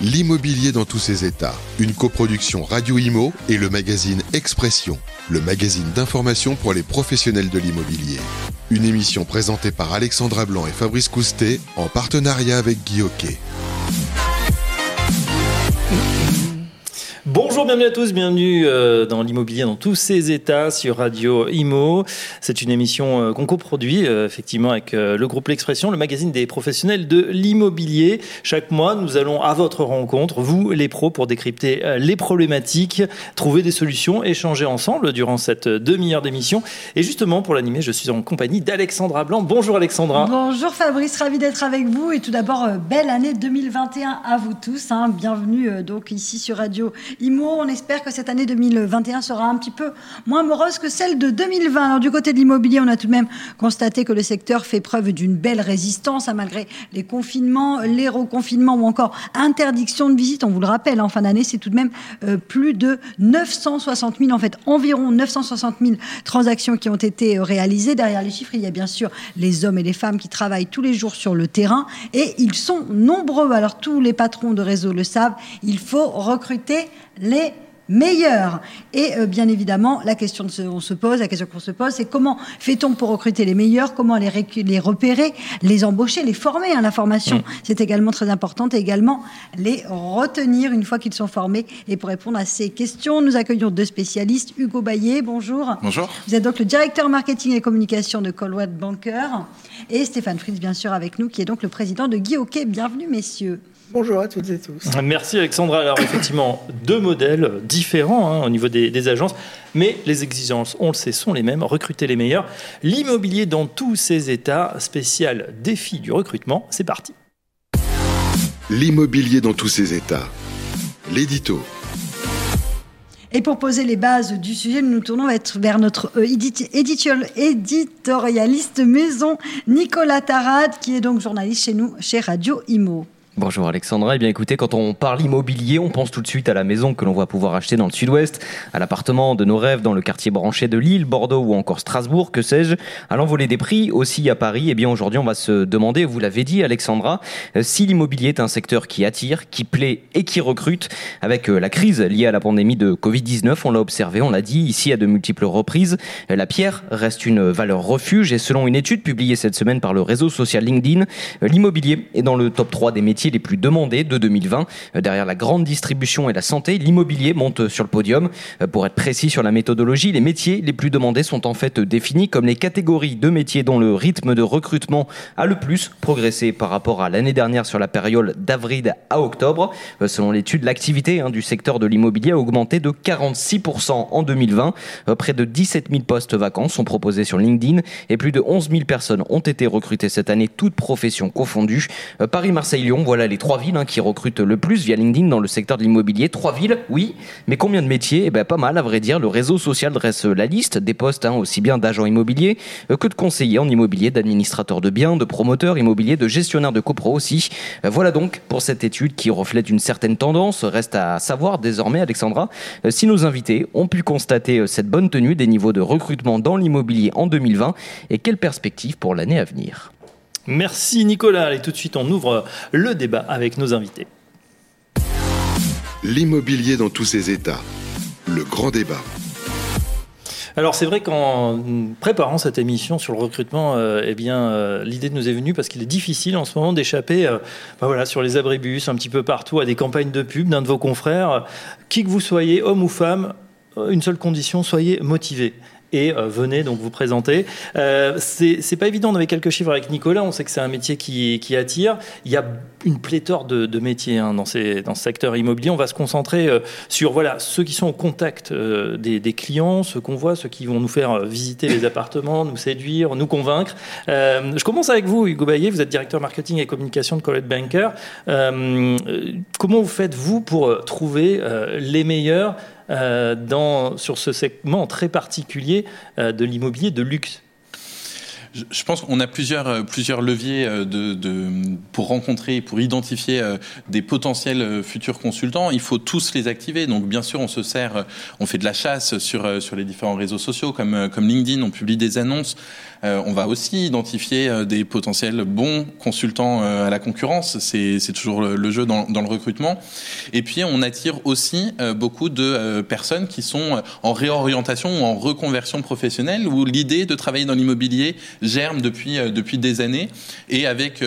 L'immobilier dans tous ses états. Une coproduction Radio Imo et le magazine Expression, le magazine d'information pour les professionnels de l'immobilier. Une émission présentée par Alexandra Blanc et Fabrice Coustet en partenariat avec Guy Hockey. Bonjour, bienvenue à tous, bienvenue euh, dans l'immobilier dans tous ses états sur Radio Imo. C'est une émission euh, qu'on coproduit euh, effectivement avec le groupe L'Expression, le magazine des professionnels de l'immobilier. Chaque mois, nous allons à votre rencontre, vous les pros, pour décrypter les problématiques, trouver des solutions, échanger ensemble durant cette demi-heure d'émission. Et justement, pour l'animer, je suis en compagnie d'Alexandra Blanc. Bonjour Alexandra. Bonjour Fabrice, ravi d'être avec vous. Et tout d'abord, belle année 2021 à vous tous. Hein. Bienvenue donc ici sur Radio IMO. On espère que cette année 2021 sera un petit peu moins morose que celle de 2020. Alors, du côté de l'immobilier, on a tout de même constaté que le secteur fait preuve d'une belle résistance, hein, malgré les confinements, les reconfinements ou encore interdiction de visite. On vous le rappelle, en fin d'année, c'est tout de même euh, plus de 960 000, en fait, environ 960 000 transactions qui ont été euh, réalisées. Derrière les chiffres, il y a bien sûr les hommes et les femmes qui travaillent tous les jours sur le terrain et ils sont nombreux. Alors, tous les patrons de réseau le savent, il faut recruter les meilleurs. Et euh, bien évidemment, la question qu'on se pose, la question qu'on se pose, c'est comment fait-on pour recruter les meilleurs Comment les, les repérer, les embaucher, les former hein, La formation, mm. c'est également très important. Et également les retenir une fois qu'ils sont formés. Et pour répondre à ces questions, nous accueillons deux spécialistes. Hugo Baillet, bonjour. Bonjour. Vous êtes donc le directeur marketing et communication de Colwell Banker. Et Stéphane Fritz, bien sûr, avec nous, qui est donc le président de Guy Hockey. Bienvenue, messieurs. Bonjour à toutes et tous. Merci Alexandra. Alors effectivement, deux modèles différents hein, au niveau des, agences, mais les exigences, on le sait, sont les mêmes. Recruter les meilleurs. L'immobilier dans tous ses états, spécial défi du recrutement, c'est parti. L'immobilier dans tous ses états. L'édito. Et pour poser les bases du sujet, nous nous tournons vers notre euh, éditorialiste maison, Nicolas Tarade, qui est donc journaliste chez nous, chez Radio Imo. Bonjour Alexandra, eh bien écoutez, quand on parle immobilier, on pense tout de suite à la maison que l'on va pouvoir acheter dans le sud-ouest, à l'appartement de nos rêves dans le quartier branché de Lille, Bordeaux ou encore Strasbourg, que sais-je. À l'envolée des prix, aussi à Paris, eh bien aujourd'hui on va se demander, vous l'avez dit Alexandra, euh, si l'immobilier est un secteur qui attire, qui plaît et qui recrute. Avec euh, la crise liée à la pandémie de Covid-19, on l'a observé, on l'a dit ici à de multiples reprises, euh, la pierre reste une valeur refuge et selon une étude publiée cette semaine par le réseau social LinkedIn, l'immobilier est dans le top 3 des métiers les plus demandés de 2020. Euh, derrière la grande distribution et la santé, l'immobilier monte sur le podium. Euh, pour être précis sur la méthodologie, les métiers les plus demandés sont en fait définis comme les catégories de métiers dont le rythme de recrutement a le plus progressé par rapport à l'année dernière sur la période d'avril à octobre. Euh, selon l'étude, l'activité hein, du secteur de l'immobilier a augmenté de 46% en 2020. Près de 17 000 postes vacants sont proposés sur LinkedIn et plus de 11 000 personnes ont été recrutées cette année, toutes professions confondues. Paris-Marseille-Lyon, voilà les trois villes hein, qui recrutent le plus via LinkedIn dans le secteur de l'immobilier. Trois villes, oui, mais combien de métiers? Eh bien, pas mal, à vrai dire. Le réseau social dresse la liste des postes, hein, aussi bien d'agents immobiliers euh, que de conseillers en immobilier, d'administrateurs de biens, de promoteurs immobiliers, de gestionnaires de copro aussi. Euh, voilà donc pour cette étude qui reflète une certaine tendance. Reste à savoir désormais, Alexandra, euh, si nos invités ont pu constater cette bonne tenue des niveaux de recrutement dans l'immobilier en 2020 et quelles perspectives pour l'année à venir. Merci Nicolas. Et tout de suite, on ouvre le débat avec nos invités. L'immobilier dans tous ses états. Le grand débat. Alors c'est vrai qu'en préparant cette émission sur le recrutement, euh, eh bien euh, l'idée nous est venue parce qu'il est difficile en ce moment d'échapper, euh, ben voilà, sur les abribus, un petit peu partout, à des campagnes de pub d'un de vos confrères, qui que vous soyez, homme ou femme, une seule condition, soyez motivé et euh, venez donc vous présenter. Euh, c'est pas évident, on avait quelques chiffres avec Nicolas, on sait que c'est un métier qui, attire. Il y a une pléthore de, métiers hein, dans, ce secteur immobilier. On va se concentrer euh, sur ceux qui sont au contact euh, des, des, clients, ceux qu'on voit, ceux qui vont nous faire visiter les appartements, nous séduire, nous convaincre. je commence avec vous, Hugo Baillet, vous êtes directeur marketing et communication de Colette Banker. comment vous faites, vous, pour trouver les meilleurs euh, sur ce segment très particulier euh, de l'immobilier de luxe je, pense qu'on a plusieurs, plusieurs leviers de, pour rencontrer, pour identifier des potentiels futurs consultants. Il faut tous les activer. Donc, bien sûr, on se sert, on fait de la chasse sur, sur les différents réseaux sociaux comme, comme LinkedIn, on publie des annonces. Euh, on va aussi identifier euh, des potentiels bons consultants euh, à la concurrence. C'est toujours le jeu dans, le recrutement. Et puis, on attire aussi beaucoup de personnes qui sont en réorientation ou en reconversion professionnelle, où l'idée de travailler dans l'immobilier germe depuis, depuis des années. Et avec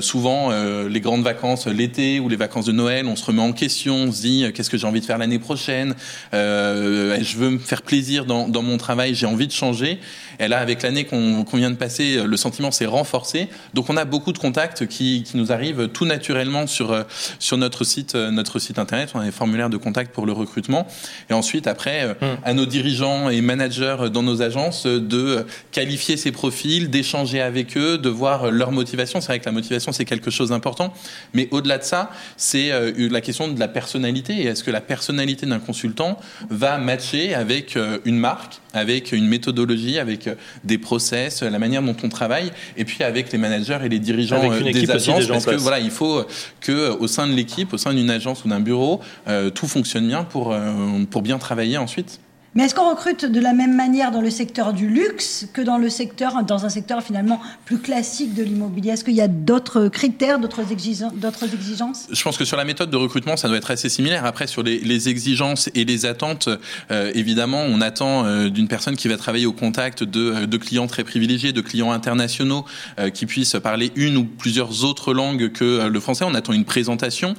souvent les grandes vacances l'été ou les vacances de Noël, on se remet en question, on se dit qu'est-ce que j'ai envie de faire l'année prochaine, je veux me faire plaisir dans, dans mon travail, j'ai envie de changer. Et là, avec l'année qu'on vient de passer, le sentiment s'est renforcé. Donc, on a beaucoup de contacts qui, qui, nous arrivent tout naturellement sur, euh, sur notre, site, euh, notre site internet. On a des formulaires de contact pour le recrutement. Et ensuite, après, euh, hmm. à nos dirigeants et managers dans nos agences de qualifier ces profils, d'échanger avec eux, de voir leur motivation. C'est vrai que la motivation, c'est quelque chose d'important. Mais au-delà de ça, c'est la question de la personnalité. Est-ce que la personnalité d'un consultant va matcher avec une marque, avec une méthodologie, avec des process, la manière dont on travaille, et puis avec les managers et les dirigeants euh, des agences, parce que voilà, il faut que au sein de l'équipe, au sein d'une agence ou d'un bureau, euh, tout fonctionne bien pour euh, pour bien travailler ensuite. Mais est-ce qu'on recrute de la même manière dans le secteur du luxe que dans le secteur, dans un secteur finalement plus classique de l'immobilier? Est-ce qu'il y a d'autres critères, d'autres exigences? Je pense que sur la méthode de recrutement, ça doit être assez similaire. Après, sur les, exigences et les attentes, euh, évidemment, on attend euh, d'une personne qui va travailler au contact de, clients très privilégiés, de clients internationaux, euh, qui puissent parler une ou plusieurs autres langues que le français. On attend une présentation,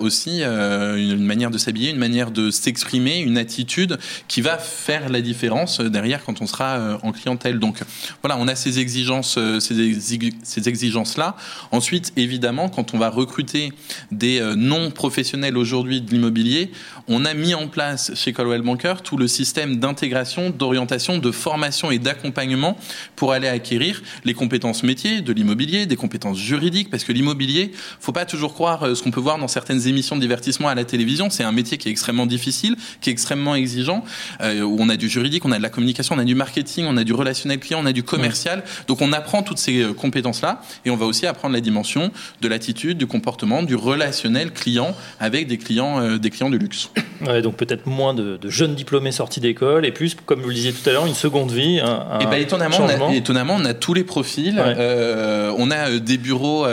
aussi une manière de s'habiller, une manière de s'exprimer, une attitude qui va faire la différence euh, derrière quand on sera euh, en clientèle. Donc voilà, on a ces exigences, euh, ces, exigences-là. Ensuite, évidemment, quand on va recruter des non-professionnels aujourd'hui de l'immobilier, on a mis en place chez Coldwell Banker tout le système d'intégration, d'orientation, de formation et d'accompagnement pour aller acquérir les compétences métiers de l'immobilier, des compétences juridiques, parce que l'immobilier, faut pas toujours croire ce qu'on peut voir dans certaines émissions de divertissement à la télévision. C'est un métier qui est extrêmement difficile, qui est extrêmement exigeant. Euh, où on a du juridique, on a de la communication, on a du marketing, on a du relationnel client, on a du commercial. Donc on apprend toutes ces euh, compétences-là et on va aussi apprendre la dimension de l'attitude, du comportement, du relationnel client avec des clients, euh, des clients de luxe. Ouais, donc peut-être moins de, jeunes diplômés sortis d'école et plus, comme vous le disiez tout à l'heure, une seconde vie. Un, et ben, étonnamment, on a, étonnamment, on a tous les profils. on a des bureaux,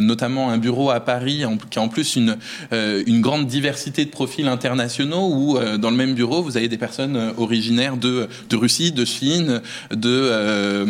notamment un bureau à Paris qui a en plus une, une grande diversité de profils internationaux où dans le même bureau, vous avez des personnes euh, originaires de, de Russie, de Chine, de euh,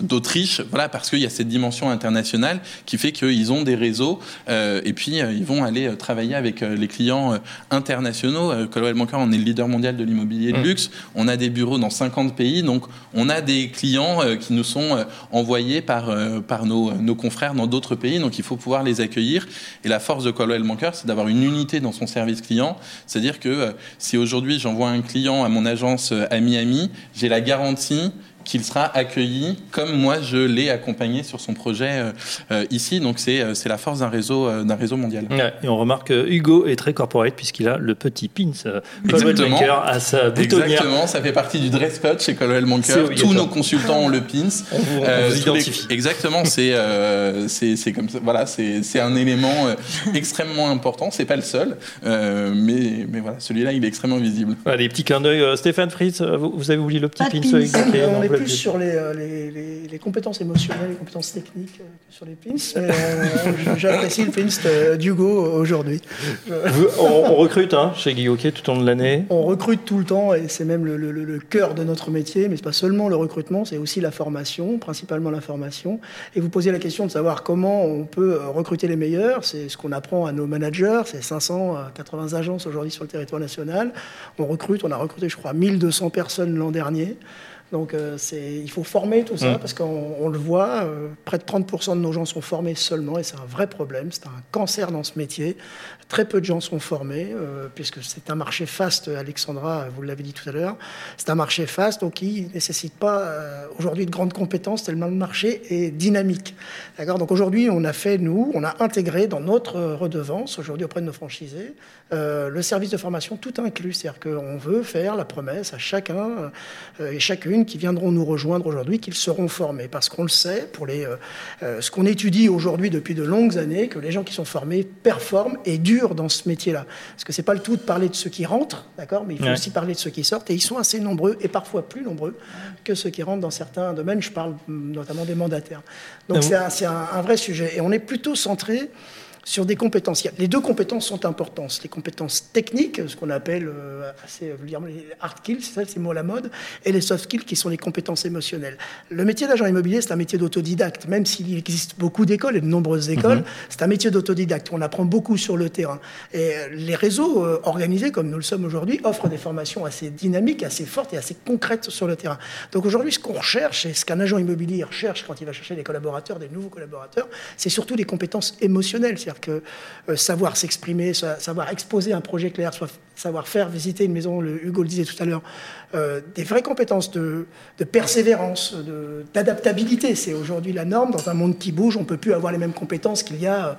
d'Autriche, voilà, parce qu'il y a cette dimension internationale qui fait qu'ils ont des réseaux euh, et puis ils vont aller travailler avec les clients internationaux. Coldwell Banker, on est le leader mondial de l'immobilier de mm. luxe. On a des bureaux dans 50 pays, donc on a des clients qui nous sont envoyés par par nos, nos confrères dans d'autres pays, donc il faut pouvoir les accueillir. Et la force de Coldwell Banker, c'est d'avoir une unité dans son service client, c'est-à-dire que si aujourd'hui j'envoie un client à mon agence euh, à Miami, j'ai la garantie qu'il sera accueilli comme moi je l'ai accompagné sur son projet euh, euh, ici. Donc c'est c'est la force d'un réseau d'un réseau mondial. et on remarque que Hugo est très corporate puisqu'il a le petit pins Colwell Banker à sa boutonnière. Exactement, ça fait partie du dress code chez Colwell Banker. Tous nos consultants ont le pins. On vous, identifie. Exactement, c'est c'est comme ça. Voilà, c'est un élément extrêmement important. C'est pas le seul, mais mais voilà, celui-là il est extrêmement visible. les petits clins d'œil. Stéphane Fritz, vous, avez oublié le petit pins plus sur euh, les, les, les, compétences émotionnelles, les compétences techniques euh, que sur les pins. Euh, j'apprécie le pins d'Hugo aujourd'hui. On, recrute hein, chez Guy tout au long de l'année On recrute tout le temps et c'est même le, le, cœur de notre métier, mais ce n'est pas seulement le recrutement, c'est aussi la formation, principalement la formation. Et vous posez la question de savoir comment on peut recruter les meilleurs, c'est ce qu'on apprend à nos managers, c'est 580 agences aujourd'hui sur le territoire national. On recrute, on a recruté je crois 1200 personnes l'an dernier. Donc euh, il faut former tout ça, mm. parce qu'on le voit, euh, près de 30% de nos gens sont formés seulement, et c'est un vrai problème, c'est un cancer dans ce métier. Très peu de gens sont formés, euh, puisque c'est un marché fast, Alexandra, vous l'avez dit tout à l'heure, c'est un marché fast, donc il ne nécessite pas aujourd'hui de grandes compétences, tellement le marché est dynamique. Donc aujourd'hui, on a fait, nous, on a intégré dans notre redevance, aujourd'hui auprès de nos franchisés, le service de formation tout inclus, c'est-à-dire qu'on veut faire la promesse à chacun et chacune qui viendront nous rejoindre aujourd'hui, qu'ils seront formés. Parce qu'on le sait, pour les, ce qu'on étudie aujourd'hui depuis de longues années, que les gens qui sont formés performent et durent dans ce métier-là. Parce que c'est pas le tout de parler de ceux qui rentrent, d'accord, mais il faut aussi parler de ceux qui sortent, et ils sont assez nombreux, et parfois plus nombreux que ceux qui rentrent dans certains domaines. Je parle notamment des mandataires. Donc c'est un, un, vrai sujet. Et on est plutôt centré sur des compétences. Les deux compétences sont importantes. Les compétences techniques, ce qu'on appelle euh, assez vulgairement les hard skills, c'est ça, c'est mot à la mode, et les soft skills qui sont les compétences émotionnelles. Le métier d'agent immobilier, c'est un métier d'autodidacte, même s'il existe beaucoup d'écoles et de nombreuses écoles, mhm. c'est un métier d'autodidacte. On apprend beaucoup sur le terrain. Et euh, les réseaux euh, organisés, comme nous le sommes aujourd'hui, offrent des formations assez dynamiques, assez fortes et assez concrètes sur le terrain. Donc aujourd'hui, ce qu'on recherche, et ce qu'un agent immobilier recherche quand il va chercher des collaborateurs, des nouveaux collaborateurs, c'est surtout des compétences émotionnelles. C'est-à-dire que euh, savoir s'exprimer, savoir exposer un projet clair, savoir faire visiter une maison, le, Hugo le disait tout à l'heure, euh, des vraies compétences de, persévérance, d'adaptabilité. C'est aujourd'hui la norme. Dans un monde qui bouge, on ne peut plus avoir les mêmes compétences qu'il y a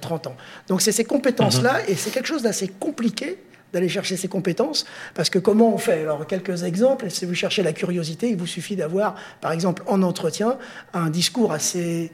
30 euh, ans. Donc c'est ces compétences-là, mm-hmm. et c'est quelque chose d'assez compliqué d'aller chercher ces compétences. Parce que comment on fait? Alors, quelques exemples. Si vous cherchez la curiosité, il vous suffit d'avoir, par exemple, en entretien, un discours assez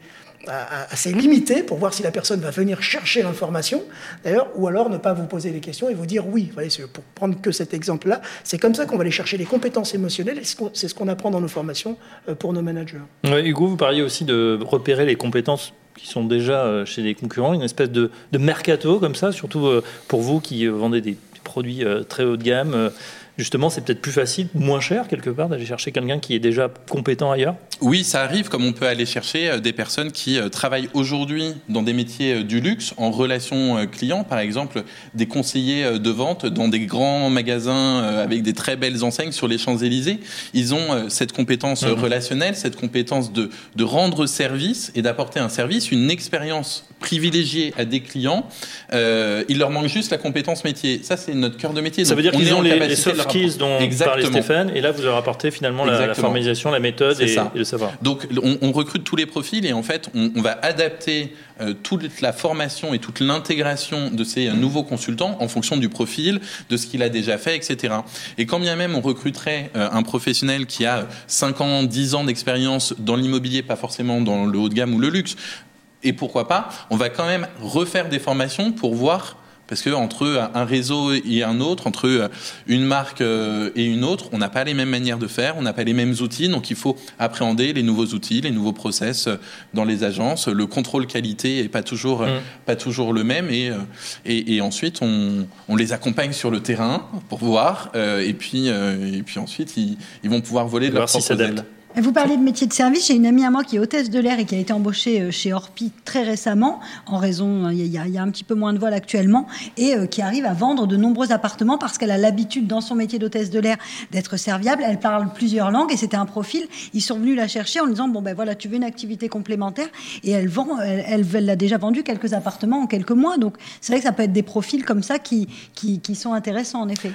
assez limité pour voir si la personne va venir chercher l'information, d'ailleurs, ou alors ne pas vous poser les questions et vous dire oui. pour prendre que cet exemple-là, c'est comme ça qu'on va aller chercher les compétences émotionnelles et c'est ce qu'on apprend dans nos formations euh, pour nos managers. Hugo, vous parliez aussi de repérer les compétences qui sont déjà euh, chez les concurrents, une espèce de, mercato comme ça, surtout euh, pour vous qui vendez des produits très haut de gamme justement, c'est peut-être plus facile, moins cher quelque part, d'aller chercher quelqu'un qui est déjà compétent ailleurs Oui, ça arrive, comme on peut aller chercher euh, des personnes qui euh, travaillent aujourd'hui dans des métiers euh, du luxe, en relation client, par exemple, des conseillers de vente dans des grands magasins avec des très belles enseignes sur les Champs-Élysées. Ils ont cette compétence mhm. relationnelle, cette compétence de, de rendre service et d'apporter un service, une expérience privilégiée à des clients. il leur manque juste la compétence métier. Ça, c'est notre cœur de métier. Ça veut dire qu'ils ont les, les dont parlait Stéphane, et là vous leur apportez finalement la, formalisation, la méthode et, le savoir. Donc on, recrute tous les profils et en fait on, va adapter euh, toute la formation et toute l'intégration de ces nouveaux consultants en fonction du profil, de ce qu'il a déjà fait, etc. Et quand bien même on recruterait euh, un professionnel qui a 5 ans, 10 ans d'expérience dans l'immobilier, pas forcément dans le haut de gamme ou le luxe, et pourquoi pas, on va quand même refaire des formations pour voir parce que entre un réseau et un autre, entre une marque euh, et une autre, on n'a pas les mêmes manières de faire, on n'a pas les mêmes outils, donc il faut appréhender les nouveaux outils, les nouveaux process euh, dans les agences. Le contrôle qualité est pas toujours mm. pas toujours le même, et euh, et, et ensuite on, on, les accompagne sur le terrain pour voir, et puis et puis ensuite ils, ils vont pouvoir voler de leur propre aile. Vous parlez de métier de service. J'ai une amie à moi qui est hôtesse de l'air et qui a été embauchée euh, chez Orpi très récemment, en raison, euh, il y, a, un petit peu moins de vols actuellement, et euh, qui arrive à vendre de nombreux appartements parce qu'elle a l'habitude dans son métier d'hôtesse de l'air d'être serviable. Elle parle plusieurs langues et c'était un profil. Ils sont venus la chercher en disant bon ben voilà, tu veux une activité complémentaire? Et elle vend, elle, elle, a déjà vendu quelques appartements en quelques mois. Donc c'est vrai que ça peut être des profils comme ça qui, qui sont intéressants en effet.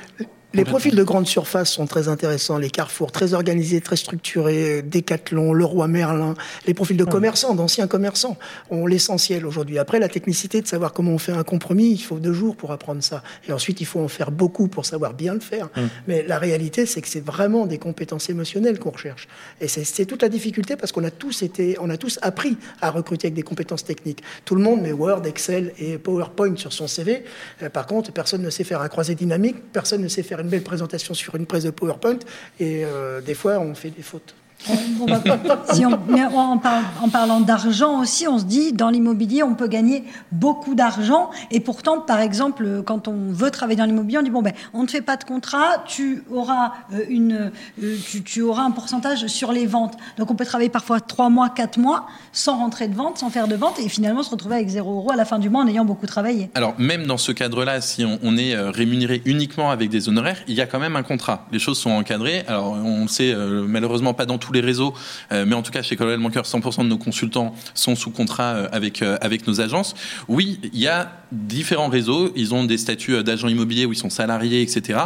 Les profils de grande surface sont très intéressants. Les carrefours très organisés, très structurés, Decathlon, Leroy Merlin. Les profils de commerçants, d'anciens commerçants, ont l'essentiel aujourd'hui. Après, la technicité de savoir comment on fait un compromis, il faut deux jours pour apprendre ça. Et ensuite, il faut en faire beaucoup pour savoir bien le faire. Mais la réalité, c'est que c'est vraiment des compétences émotionnelles qu'on recherche. Et c'est toute la difficulté parce qu'on a tous été, on a tous appris à recruter avec des compétences techniques. Tout le monde met Word, Excel et PowerPoint sur son CV. Euh, par contre, personne ne sait faire un croisé dynamique, personne ne sait faire une belle présentation sur une presse de PowerPoint et euh, des fois on fait des fautes. si on, en, parlant d'argent aussi, on se dit dans l'immobilier, on peut gagner beaucoup d'argent. Et pourtant, par exemple, quand on veut travailler dans l'immobilier, on dit bon ben, on ne fait pas de contrat, tu auras euh, une, euh, tu, auras un pourcentage sur les ventes. Donc on peut travailler parfois trois mois, quatre mois sans rentrer de vente, sans faire de vente, et finalement se retrouver avec zéro euro à la fin du mois en ayant beaucoup travaillé. Alors même dans ce cadre-là, si on, est euh, rémunéré uniquement avec des honoraires, il y a quand même un contrat. Les choses sont encadrées. Alors on le sait malheureusement pas dans tous tous les réseaux, mais en tout cas chez Colonel Banker, 100% de nos consultants sont sous contrat avec avec nos agences. Oui, il y a différents réseaux, ils ont des statuts d'agents immobiliers où ils sont salariés, etc.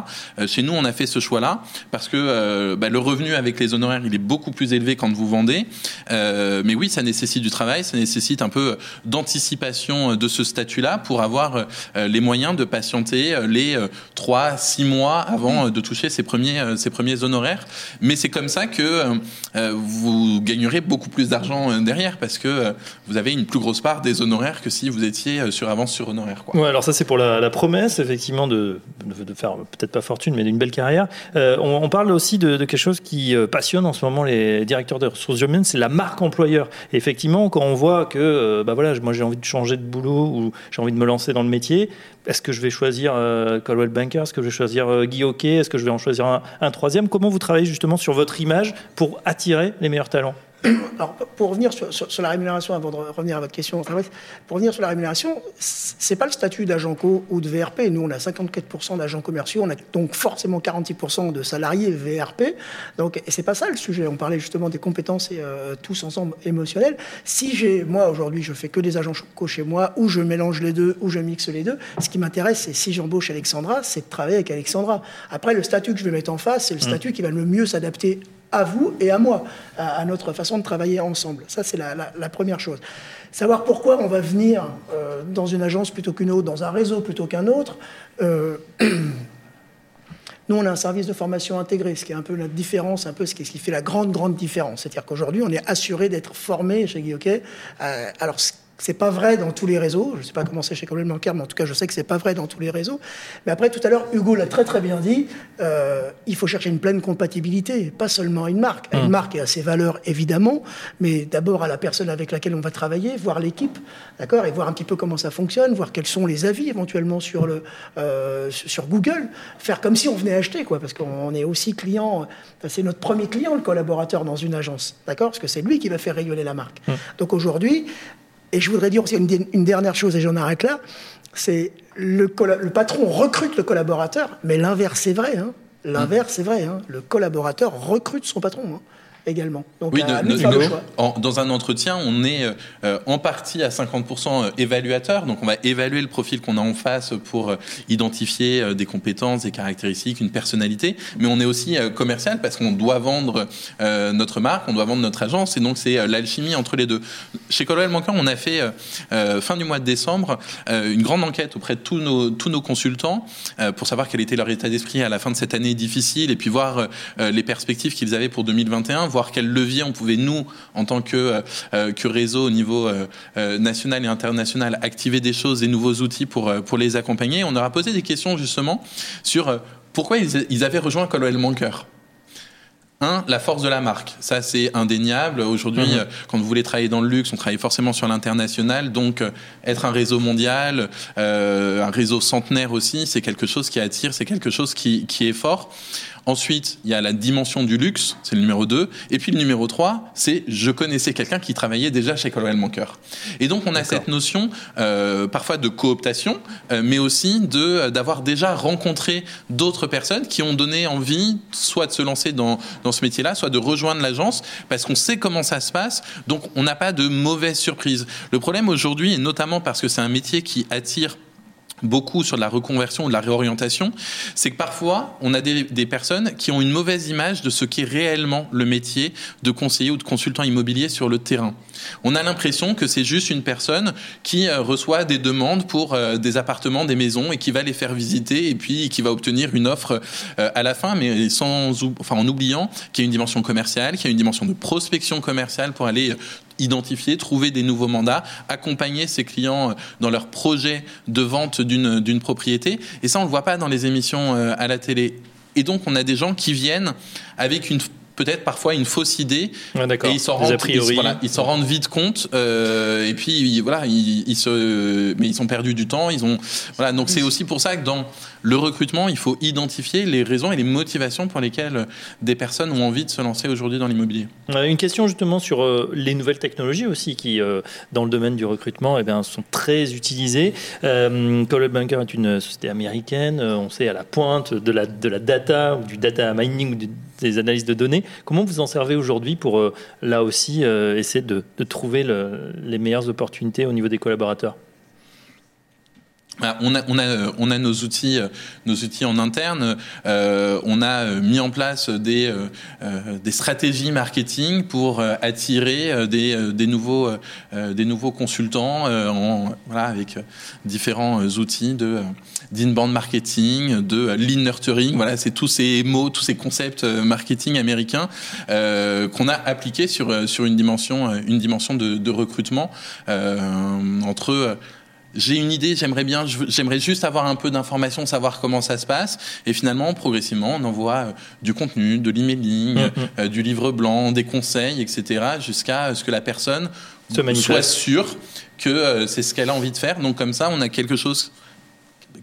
chez nous, on a fait ce choix-là parce que bah, le revenu avec les honoraires, il est beaucoup plus élevé quand vous vendez. mais oui, ça nécessite du travail, ça nécessite un peu d'anticipation de ce statut-là pour avoir les moyens de patienter les 3, 6 mois avant de toucher ses premiers, ses premiers honoraires. Mais c'est comme ça que vous gagnerez beaucoup plus d'argent derrière parce que vous avez une plus grosse part des honoraires que si vous étiez sur avance sur honoraires. Quoi. Ouais, alors ça c'est pour la, promesse effectivement de, de faire peut-être pas fortune mais d'une belle carrière. on, parle aussi de, quelque chose qui passionne en ce moment les directeurs de ressources humaines, c'est la marque employeur. Effectivement, quand on voit que bah voilà, moi j'ai envie de changer de boulot ou j'ai envie de me lancer dans le métier, est-ce que je vais choisir euh, Coldwell Banker? Est-ce que je vais choisir euh, Guy Hockey? Est-ce que je vais en choisir un troisième? Comment vous travaillez justement sur votre image pour attirer les meilleurs talents Alors, pour revenir sur, la rémunération, avant de revenir à votre question, pour revenir sur la rémunération, c'est pas le statut d'agent co ou de VRP. Nous, on a 54% d'agents commerciaux, on a donc forcément 46% de salariés VRP. Donc, et c'est pas ça le sujet. On parlait justement des compétences et euh, tous ensemble émotionnelles. Si j'ai, moi aujourd'hui, je fais que des agents co chez moi, ou je mélange les deux, ou je mixe les deux, ce qui m'intéresse, c'est si j'embauche Alexandra, c'est de travailler avec Alexandra. Après, le statut que je vais mettre en face, c'est le mmh. statut qui va le mieux s'adapter à vous et à moi, à, notre façon de travailler ensemble. Ça, c'est la, première chose. Savoir pourquoi on va venir euh, dans une agence plutôt qu'une autre, dans un réseau plutôt qu'un autre. Euh, nous, on a un service de formation intégré, ce qui est un peu notre différence, un peu ce qui, fait la grande, grande différence. C'est-à-dire qu'aujourd'hui, on est assuré d'être formé chez Guy euh, alors, c'est pas vrai dans tous les réseaux. Je ne sais pas comment c'est chez Colonel Bancaire, mais en tout cas, je sais que c'est pas vrai dans tous les réseaux. Mais après, tout à l'heure, Hugo l'a très très bien dit. Euh, il faut chercher une pleine compatibilité, pas seulement une marque. Une mmh. marque a ses valeurs évidemment, mais d'abord à la personne avec laquelle on va travailler, voir l'équipe, d'accord, et voir un petit peu comment ça fonctionne, voir quels sont les avis éventuellement sur le euh, sur Google, faire comme si on venait acheter, quoi, parce qu'on est aussi client. C'est notre premier client, le collaborateur dans une agence, d'accord, parce que c'est lui qui va faire rayonner la marque. Mmh. Donc aujourd'hui, et je voudrais dire aussi une, dernière chose, et j'en arrête là, c'est le, le patron recrute le collaborateur, mais l'inverse est vrai. Hein. L'inverse est vrai. Hein. Le collaborateur recrute son patron. Hein également. Donc, oui, dans un entretien, on est euh, en partie à 50% euh, évaluateur. Donc, on va évaluer le profil qu'on a en face pour euh, identifier des compétences, des caractéristiques, une personnalité. Mais on est aussi commercial parce qu'on doit vendre notre marque, on doit vendre notre agence. Et donc, c'est l'alchimie entre les deux. Chez Colonel Banker, on a fait, fin du mois de décembre, une grande enquête auprès de tous nos, tous nos consultants pour savoir quel était leur état d'esprit à la fin de cette année difficile et puis voir les perspectives qu'ils avaient pour 2021 voir quel levier on pouvait, nous, en tant que, euh, euh, que réseau au niveau euh, national et international, activer des choses, des nouveaux outils pour, pour les accompagner. On aura posé des questions justement sur pourquoi ils, avaient rejoint Colonel Manker. Un, la force de la marque. Ça, c'est indéniable. Aujourd'hui, mhm. quand vous voulez travailler dans le luxe, on travaille forcément sur l'international. Donc, être un réseau mondial, un réseau centenaire aussi, c'est quelque chose qui attire, c'est quelque chose qui, qui est fort. Ensuite, il y a la dimension du luxe, c'est le numéro 2. Et puis le numéro 3, c'est je connaissais quelqu'un qui travaillait déjà chez Colonel Manker. Et donc on a cette notion euh, parfois de cooptation, euh, mais aussi de euh, d'avoir déjà rencontré d'autres personnes qui ont donné envie soit de se lancer dans, dans ce métier-là, soit de rejoindre l'agence, parce qu'on sait comment ça se passe, donc on n'a pas de mauvaise surprise. Le problème aujourd'hui, et notamment parce que c'est un métier qui attire beaucoup sur la reconversion ou de la réorientation, c'est que parfois, on a des, personnes qui ont une mauvaise image de ce qu'est réellement le métier de conseiller ou de consultant immobilier sur le terrain. On a l'impression que c'est juste une personne qui euh, reçoit des demandes pour euh, des appartements, des maisons et qui va les faire visiter et puis qui va obtenir une offre euh, à la fin, mais sans, enfin, en oubliant qu'il y a une dimension commerciale, qu'il y a une dimension de prospection commerciale pour aller identifier, trouver des nouveaux mandats, accompagner ses clients euh, dans leur projet de vente d'une propriété. Et ça, on ne le voit pas dans les émissions euh, à la télé. Et donc, on a des gens qui viennent avec une peut-être parfois une fausse idée. Et ils s'en rendent, ils, s'en rendent vite compte euh, et puis voilà ils, se mais ils ont perdu du temps ils ont voilà. Donc c'est aussi pour ça que dans le recrutement il faut identifier les raisons et les motivations pour lesquelles des personnes ont envie de se lancer aujourd'hui dans l'immobilier. Une question justement sur euh, les nouvelles technologies aussi qui euh, dans le domaine du recrutement eh bien, sont très utilisées. Euh, Bunker est une société américaine. On sait à la pointe de la, de la data ou du data mining ou des analyses de données. Comment vous en servez aujourd'hui pour là aussi essayer de, trouver les meilleures opportunités au niveau des collaborateurs? On a, on, a, on a nos outils, nos outils en interne. Euh, on a mis en place des, euh, des stratégies marketing pour attirer des, des, nouveaux, des nouveaux consultants avec différents outils de d'inbound marketing, de lean nurturing. Voilà, c'est tous ces mots, tous ces concepts marketing américains qu'on a appliqués sur, sur une dimension, une dimension de, de recrutement entre j'ai une idée, j'aimerais bien, j'aimerais juste avoir un peu d'informations, savoir comment ça se passe. Et finalement, progressivement, on envoie euh, du contenu, de l'emailing, mm-hmm. euh, du livre blanc, des conseils, etc., jusqu'à ce que la personne soit sûre que euh, c'est ce qu'elle a envie de faire. Donc comme ça, on a quelque chose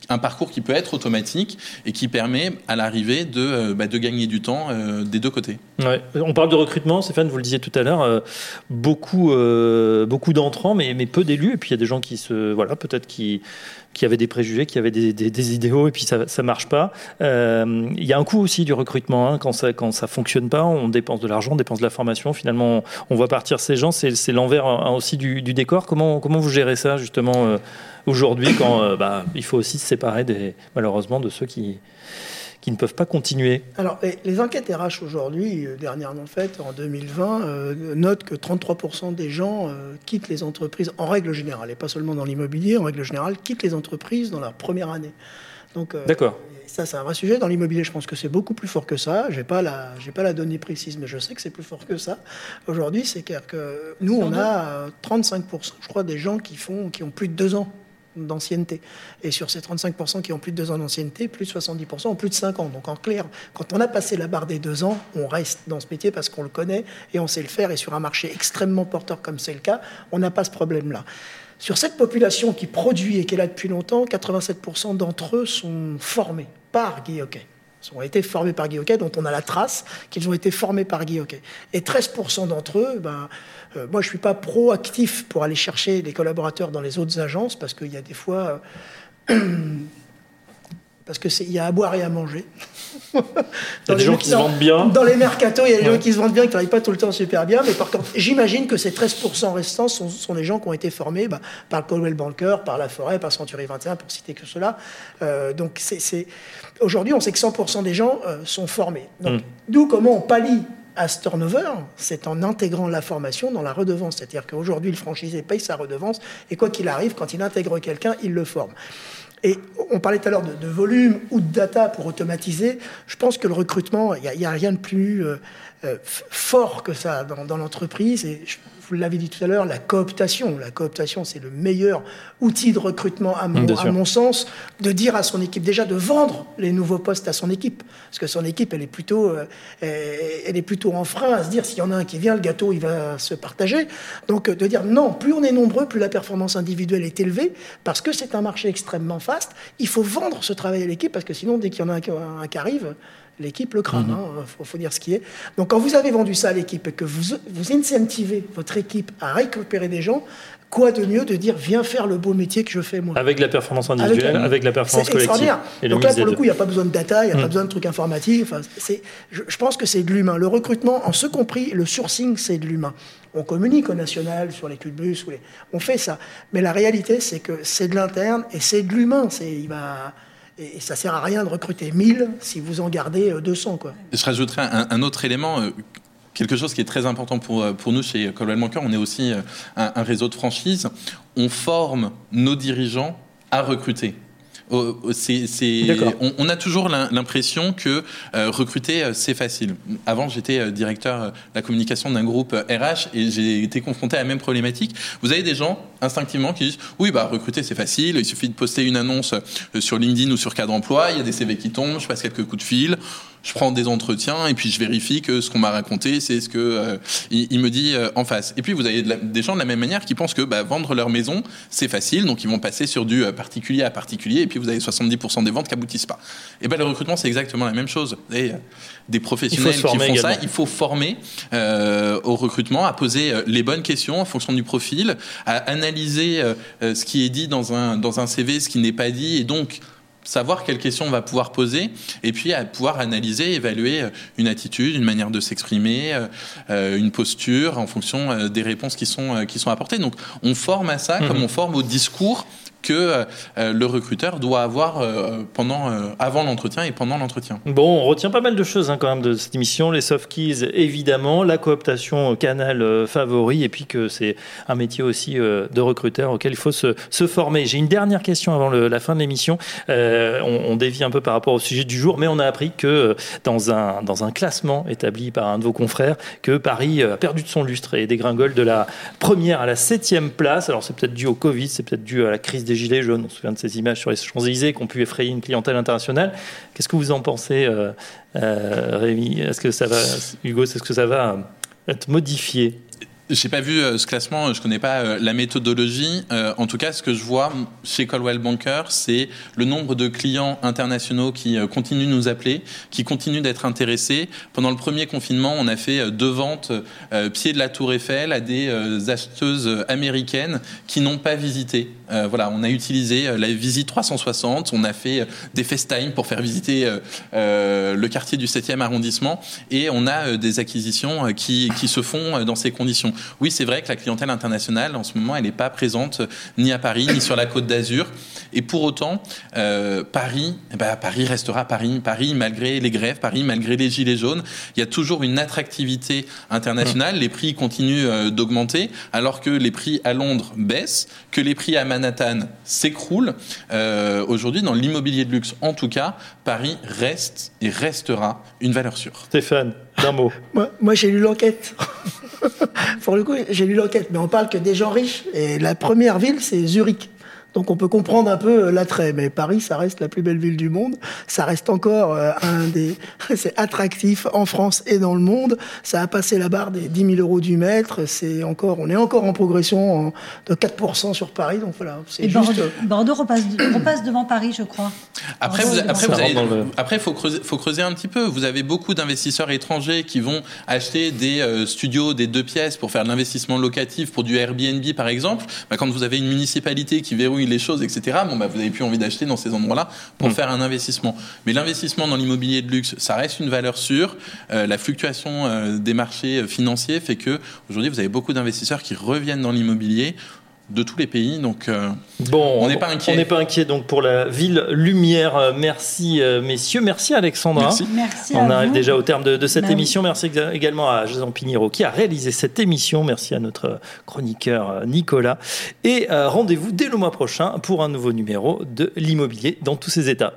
un parcours qui peut être automatique et qui permet à l'arrivée de, euh, bah, gagner du temps euh, des deux côtés. On parle de recrutement, Stéphane, vous le disiez tout à l'heure, euh, beaucoup, d'entrants, mais, peu d'élus. Et puis il y a des gens qui se, voilà, peut-être qui, avaient des préjugés, qui avaient des, idéaux, et puis ça ne marche pas. il y a un coût aussi du recrutement. Hein. quand ça ça fonctionne pas, on dépense de l'argent, on dépense de la formation. Finalement, on voit partir ces gens. C'est l'envers hein, aussi du, décor. Comment vous gérez ça, justement aujourd'hui quand euh, bah, il faut aussi se séparer des, malheureusement de ceux qui, qui ne peuvent pas continuer Alors, les, enquêtes RH aujourd'hui, euh, dernièrement faites en 2020, euh, notent que 33% des gens quittent les entreprises en règle générale, et pas seulement dans l'immobilier, en règle générale, quittent les entreprises dans leur première année. Donc, D'accord. Ça, c'est un vrai sujet. Dans l'immobilier, je pense que c'est beaucoup plus fort que ça. Je n'ai pas, la, pas la donnée précise, mais je sais que c'est plus fort que ça. Aujourd'hui, c'est que nous, on a 35%, je crois, des gens qui, font, qui ont plus de deux ans d'ancienneté. Et sur ces 35% qui ont plus de deux ans d'ancienneté, plus de 70% ont plus de 5 ans. Donc en clair, quand on a passé la barre des deux ans, on reste dans ce métier parce qu'on le connaît et on sait le faire. Et sur un marché extrêmement porteur comme c'est le cas, on n'a pas ce problème-là. Sur cette population qui produit et qui est là depuis longtemps, 87% d'entre eux sont formés par Guy. Ont été formés par Guy dont on a la trace qu'ils ont été formés par Guy. Et 13% d'entre eux, ben, euh, moi, je ne suis pas proactif pour aller chercher des collaborateurs dans les autres agences parce qu'il y a des fois. Euh, parce qu'il y a à boire et à manger. il y a des gens qui se vendent bien. Dans les mercatos, il y a des gens qui se vendent bien, qui ne travaillent pas tout le temps super bien. Mais par contre, j'imagine que ces 13% restants sont, des gens qui ont été formés bah, par le Coldwell Banker, par La Forêt, par Century 21, pour citer que cela. Euh, donc, c'est, aujourd'hui, on sait que 100% des gens sont formés. Donc, mm. d'où comment on pallie à ce turnover, c'est en intégrant la formation dans la redevance. C'est-à-dire qu'aujourd'hui, le franchisé paye sa redevance et quoi qu'il arrive, quand il intègre quelqu'un, il le forme. Et on parlait tout à l'heure de, volume ou de data pour automatiser. Je pense que le recrutement, il n'y a, rien de plus euh, euh, fort que ça dans, l'entreprise. Vous l'avez dit tout à l'heure, la cooptation. La cooptation, c'est le meilleur outil de recrutement, à mon, à mon, sens, de dire à son équipe, déjà de vendre les nouveaux postes à son équipe. Parce que son équipe, elle est plutôt, euh, elle est plutôt en frein à se dire, s'il y en a un qui vient, le gâteau, il va se partager. Donc, euh, de dire, non, plus on est nombreux, plus la performance individuelle est élevée, parce que c'est un marché extrêmement fast. Il faut vendre ce travail à l'équipe, parce que sinon, dès qu'il y en a un, un qui arrive, l'équipe le crame, il mhm. hein, faut, dire ce qui est. Donc quand vous avez vendu ça à l'équipe et que vous, vous incentivez votre équipe à récupérer des gens, quoi de mieux de dire viens faire le beau métier que je fais moi? Avec la performance individuelle, avec, la performance collective. Et Donc là, pour le coup, il n'y a pas besoin de data, il n'y a pas mhm. besoin de trucs informatiques. Enfin, je, je pense que c'est de l'humain. Le recrutement, en ce compris, le sourcing, c'est de l'humain. On communique au national sur les culs de bus, on fait ça. Mais la réalité, c'est que c'est de l'interne et c'est de l'humain. Il va et ça sert à rien de recruter 1000 si vous en gardez 200. Euh, quoi. Je rajouterais un, autre élément. Euh, quelque chose qui est très important pour, euh, pour nous chez Colwell Banker, on est aussi un, un réseau de franchise. On forme nos dirigeants à recruter. On, a toujours l'impression que euh, recruter, c'est facile. Avant, j'étais directeur de la communication d'un groupe RH et j'ai été confronté à la même problématique. Vous avez des gens, instinctivement, qui disent Oui, bah, recruter, c'est facile. Il suffit de poster une annonce sur LinkedIn ou sur Cadre Emploi. Il y a des CV qui tombent. Je passe quelques coups de fil je prends des entretiens et puis je vérifie que ce qu'on m'a raconté, c'est ce que euh, il, me dit euh, en face. Et puis vous avez des gens de la même manière qui pensent que bah, vendre leur maison, c'est facile, donc ils vont passer sur du euh, particulier à particulier, et puis vous avez 70% des ventes qui aboutissent pas. Et ben le recrutement, c'est exactement la même chose. Vous avez des professionnels qui font ça, il faut former au recrutement, à poser les bonnes questions en fonction du profil, à analyser ce qui est dit dans un dans un CV, ce qui n'est pas dit, et donc savoir quelles questions on va pouvoir poser et puis à pouvoir analyser, évaluer une attitude, une manière de s'exprimer, une posture en fonction des réponses qui sont, qui sont apportées. Donc on forme à ça comme mhm. on forme au discours que euh, le recruteur doit avoir euh, pendant, euh, avant l'entretien et pendant l'entretien. Bon, on retient pas mal de choses hein, quand même de cette émission. Les soft keys, évidemment, la cooptation canal favori, et puis que c'est un métier aussi de recruteur auquel il faut se, former. J'ai une dernière question avant la fin de l'émission. On, on, dévie un peu par rapport au sujet du jour, mais on a appris que dans un, dans un classement établi par un de vos confrères, que Paris a perdu de son lustre et dégringole de la première à la septième place. Alors c'est peut-être dû au Covid, c'est peut-être dû à la crise des Gilets jaunes. On se souvient de ces images sur les Champs-Élysées qui ont pu effrayer une clientèle internationale. Qu'est-ce que vous en pensez, euh, euh, Rémi? Est-ce que ça va, Hugo, est-ce que ça va être modifié? J'ai pas vu euh, ce classement, je connais pas euh, la méthodologie. Euh, en tout cas, ce que je vois chez Colwell Banker, c'est le nombre de clients internationaux qui continuent de nous appeler, qui continuent d'être intéressés. Pendant le premier confinement, on a fait deux ventes pied de la Tour Eiffel à des acheteuses américaines qui n'ont pas visité. Voilà, on a utilisé la visite 360, on a fait des FaceTime pour faire visiter le quartier du 7e arrondissement et on a des acquisitions qui, qui se font dans ces conditions. Oui, c'est vrai que la clientèle internationale, en ce moment, elle n'est pas présente ni à Paris, ni sur la côte d'Azur. Et pour autant, euh, Paris, eh ben, Paris restera Paris. Paris, malgré les grèves, Paris, malgré les gilets jaunes, il y a toujours une attractivité internationale. Les prix continuent euh, d'augmenter, alors que les prix à Londres baissent, que les prix à Manhattan s'écroulent. Euh, aujourd'hui, dans l'immobilier de luxe, en tout cas, Paris reste et restera une valeur sûre. Stéphane, d'un mot. moi, moi j'ai lu l'enquête. Pour le coup, j'ai lu l'enquête, mais on parle que des gens riches. Et la première ville, c'est Zurich. Donc on peut comprendre un peu euh, l'attrait, mais Paris, ça reste la plus belle ville du monde. Ça reste encore euh, un des, c'est attractif en France et dans le monde. Ça a passé la barre des 10 000 euros du mètre. C'est encore, on est encore en progression de 4% sur Paris. Donc voilà, c'est juste. Bordeaux, Bordeaux repasse, repasse, devant Paris, je crois. Après, vous, après, vous avez, après, faut creuser, faut creuser un petit peu. Vous avez beaucoup d'investisseurs étrangers qui vont acheter des euh, studios, des deux pièces pour faire de l'investissement locatif pour du Airbnb, par exemple. Bah, quand vous avez une municipalité qui verrouille les choses, etc., bon, bah, vous n'avez plus envie d'acheter dans ces endroits-là pour mm. faire un investissement. Mais l'investissement dans l'immobilier de luxe, ça reste une valeur sûre. Euh, la fluctuation euh, des marchés financiers fait que aujourd'hui, vous avez beaucoup d'investisseurs qui reviennent dans l'immobilier de tous les pays. Donc, euh, bon, on n'est pas inquiet. On n'est pas inquiet donc pour la ville lumière. Euh, merci euh, messieurs, merci Alexandra. Merci. on arrive déjà au terme de, cette bah émission. Merci également à Jason Piniro qui a réalisé cette émission. Merci à notre chroniqueur Nicolas. Et rendez-vous dès le mois prochain pour un nouveau numéro de l'immobilier dans tous ses états.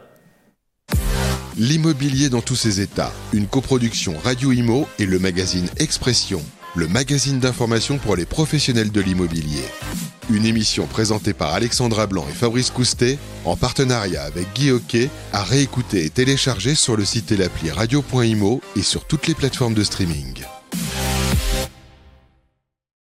L'immobilier dans tous ses états, une coproduction Radio Imo et le magazine Expression le magazine d'information pour les professionnels de l'immobilier. Une émission présentée par Alexandra Blanc et Fabrice Coustet, en partenariat avec Guy Hockey, à réécouter et télécharger sur le site et l'appli radio.imo et sur toutes les plateformes de streaming.